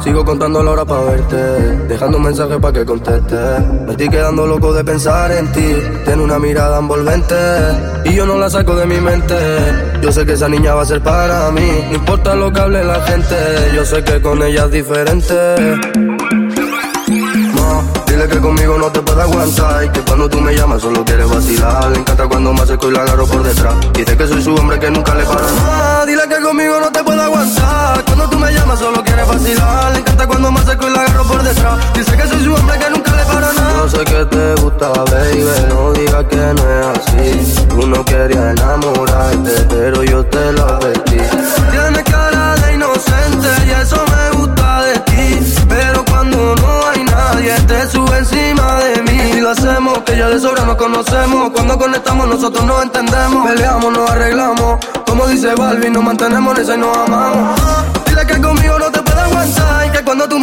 Sigo contando la hora para verte, dejando un mensaje para que conteste. Me estoy quedando loco de pensar en ti. Tiene una mirada envolvente y yo no la saco de mi mente. Yo sé que esa niña va a ser para mí, no importa lo que hable la gente. Yo sé que con ella es diferente. Dile que conmigo no te puede aguantar Y que cuando tú me llamas solo quieres vacilar Le encanta cuando me acerco y la agarro por detrás Dice que soy su hombre que nunca le para vacilar Le encanta cuando me acerco y la agarro por detrás Dice que soy su hombre que nunca le para nada Yo sé que te gusta, baby No digas que no es así Tú no querías enamorarte Pero yo te lo advertí Tienes cara de inocente Y eso me gusta de ti Pero cuando no hay nadie te sube encima de mí. Y lo hacemos, que ya de sobra nos conocemos. Cuando conectamos, nosotros nos entendemos. Peleamos, nos arreglamos. Como dice Balvin, nos mantenemos en esa y nos amamos. Dile que conmigo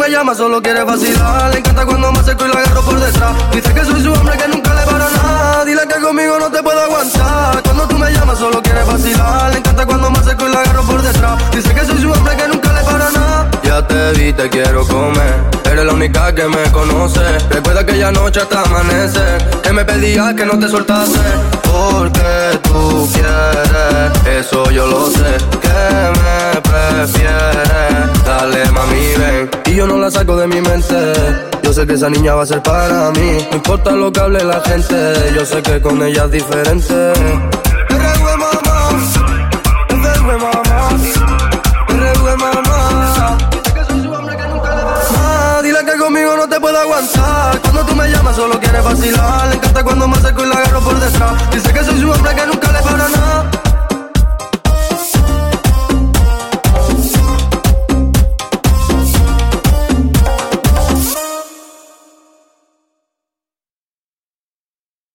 me llamas, solo quieres vacilar. Le encanta cuando me acerco y la agarro por detrás. Dice que soy su hombre que nunca le para nada. Dile que conmigo no te puede aguantar. Cuando tú me llamas, solo quieres vacilar. Le encanta cuando me acerco y la agarro por detrás. Dice que soy su hombre que nunca le para nada. Ya te vi, te quiero comer. Eres la única que me conoce. Recuerda aquella noche hasta amanece. Que me pedías que no te soltase. Porque tú quieres, eso yo lo sé. Yo no la saco de mi mente. Yo sé que esa niña va a ser para mí. No importa lo que hable la gente. Yo sé que con ella es diferente. conmigo no te puedo aguantar. Cuando tú me llamas, solo quieres vacilar.